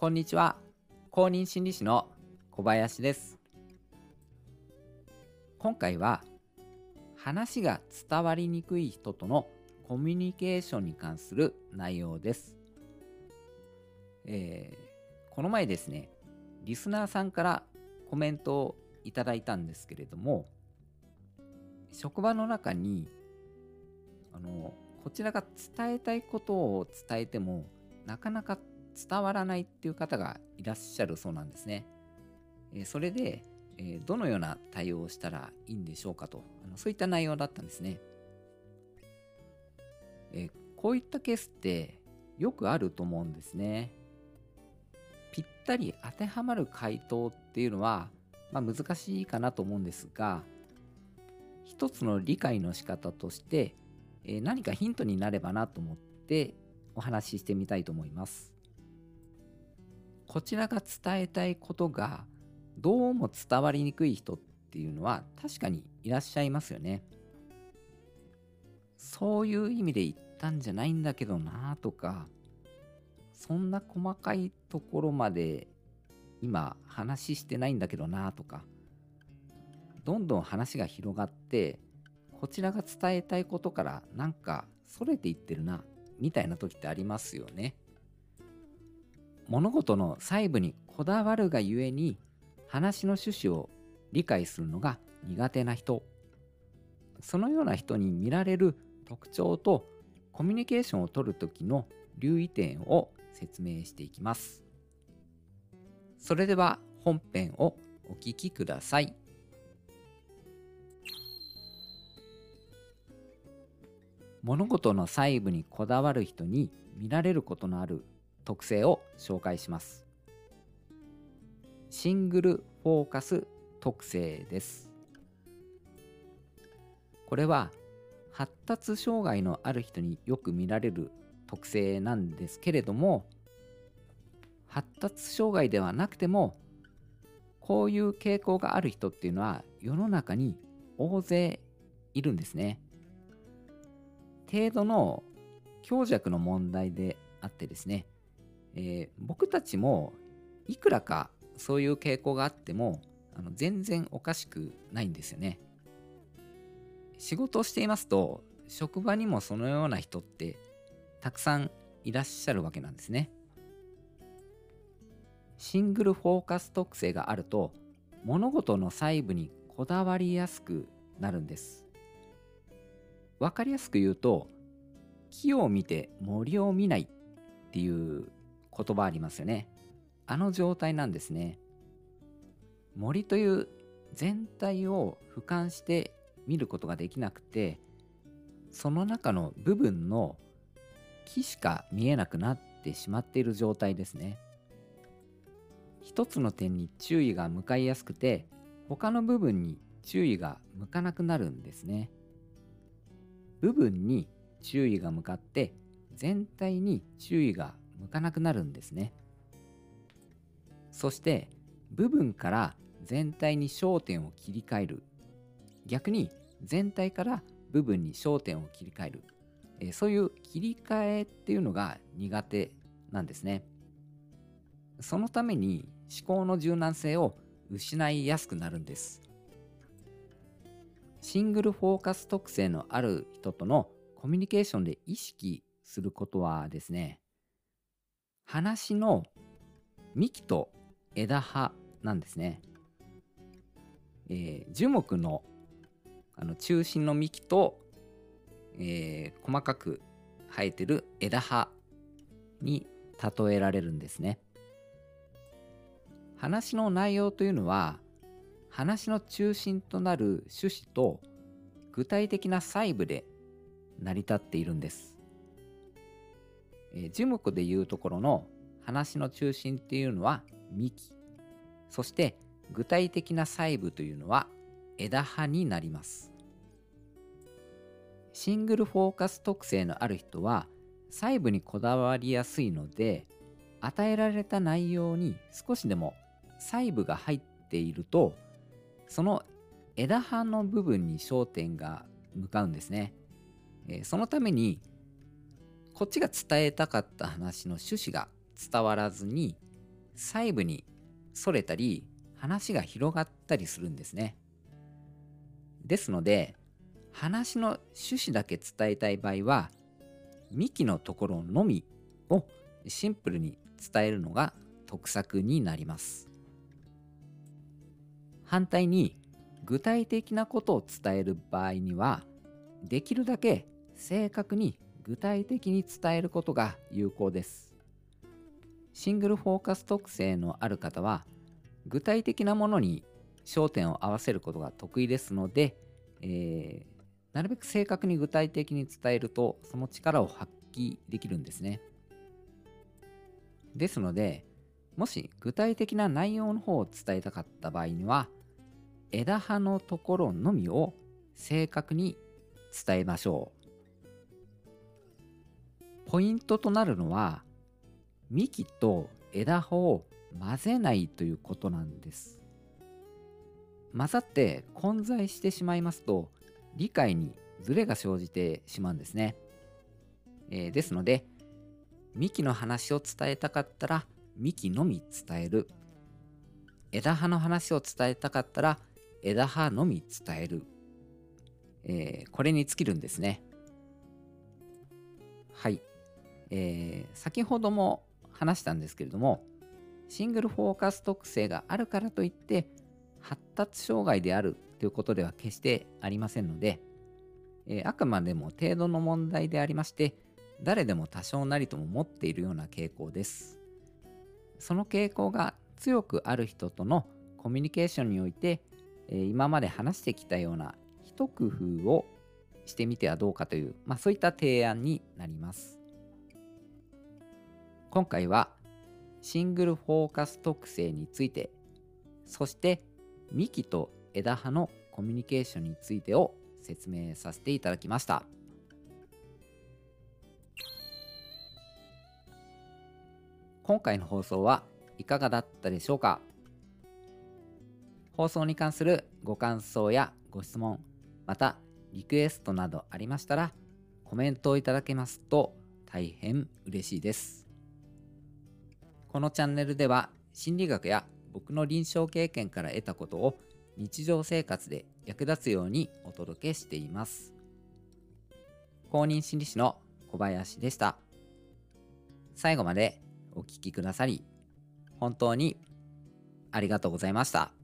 こんにちは。公認心理師の小林です。今回は話が伝わりにくい人とのコミュニケーションに関する内容です、えー、この前ですねリスナーさんからコメントをいただいたんですけれども職場の中にあのこちらが伝えたいことを伝えてもなかなか伝わらないっていう方がいらっしゃるそうなんですね。えそれで、えどのような対応をしたらいいんでしょうかとあのそういった内容だったんですね。えこういったケースってよくあると思うんですね。ぴったり当てはまる回答っていうのは、まあ、難しいかなと思うんですが一つの理解の仕方として、え、何かヒントになればなと思ってお話ししてみたいと思います。こちらが伝えたいことがどうも伝わりにくい人っていうのは確かにいらっしゃいますよね。そういう意味で言ったんじゃないんだけどなとかそんな細かいところまで今話してないんだけどなとかどんどん話が広がってこちらが伝えたいことからなんかそれていってるなみたいな時ってありますよね。物事の細部にこだわるがゆえに話の趣旨を理解するのが苦手な人。そのような人に見られる特徴とコミュニケーションをとる時の留意点を説明していきます。それでは本編をお聞きください。物事の細部にこだわる人に見られることのある特性を紹介します。シングルフォーカス特性です。これは発達障害のある人によく見られる特性なんですけれども発達障害ではなくてもこういう傾向がある人っていうのは世の中に大勢いるんですね。程度の強弱の問題であってですねえー、僕たちもいくらかそういう傾向があってもあの全然おかしくないんですよね。仕事をしていますと職場にもそのような人ってたくさんいらっしゃるわけなんですね。シングルフォーカス特性があると物事の細部にこだわりやすくなるんです。わかりやすく言うと木を見て森を見ないっていう言葉ありますよね。あの状態なんですね。森という全体を俯瞰して見ることができなくてその中の部分の木しか見えなくなってしまっている状態ですね。一つの点に注意が向かいやすくて他の部分に注意が向かなくなるんですね。部分に注意が向かって全体に注意が向かなくなるんですね。そして部分から全体に焦点を切り替える逆に全体から部分に焦点を切り替える、えー、そういう切り替えっていうのが苦手なんですね。そのために思考の柔軟性を失いやすくなるんです。シングルフォーカス特性のある人とのコミュニケーションで意識することはですね話の幹と枝葉なんですね。えー、樹木のあの中心の幹と、えー、細かく生えてる枝葉に例えられるんですね。話の内容というのは話の中心となる趣旨と具体的な細部で成り立っているんです。えー、樹木でいうところの話の中心っていうのは幹。そして具体的な細部というのは枝葉になります。シングルフォーカス特性のある人は細部にこだわりやすいので与えられた内容に少しでも細部が入っているとその枝葉の部分に焦点が向かうんですね、え、そのためにこっちが伝えたかった話の趣旨が伝わらずに細部にそれたり話が広がったりするんですね。ですので話の趣旨だけ伝えたい場合は幹のところのみをシンプルに伝えるのが得策になります。反対に具体的なことを伝える場合にはできるだけ正確に具体的に伝えることが有効です。シングルフォーカス特性のある方は具体的なものに焦点を合わせることが得意ですので、えー、なるべく正確に具体的に伝えるとその力を発揮できるんですね。ですのでもし具体的な内容の方を伝えたかった場合には枝葉のところのみを正確に伝えましょう。ポイントとなるのは幹と枝葉を混ぜないということなんです。混ざって混在してしまいますと理解にズレが生じてしまうんですね。えー、ですので幹の話を伝えたかったら幹のみ伝える。枝葉の話を伝えたかったら枝葉のみ伝える。えー、これに尽きるんですね。はい。えー、先ほども話したんですけれども、シングルフォーカス特性があるからといって発達障害であるということでは決してありませんので、えー、あくまでも程度の問題でありまして誰でも多少なりとも持っているような傾向です。その傾向が強くある人とのコミュニケーションにおいて、えー、今まで話してきたような一工夫をしてみてはどうかという、まあ、そういった提案になります。今回はシングルフォーカス特性についてそして幹と枝葉のコミュニケーションについてを説明させていただきました。今回の放送はいかがだったでしょうか？放送に関するご感想やご質問またリクエストなどありましたらコメントをいただけますと大変嬉しいです。このチャンネルでは心理学や僕の臨床経験から得たことを日常生活で役立つようにお届けしています。公認心理師の小林でした。最後までお聴きくださり、本当にありがとうございました。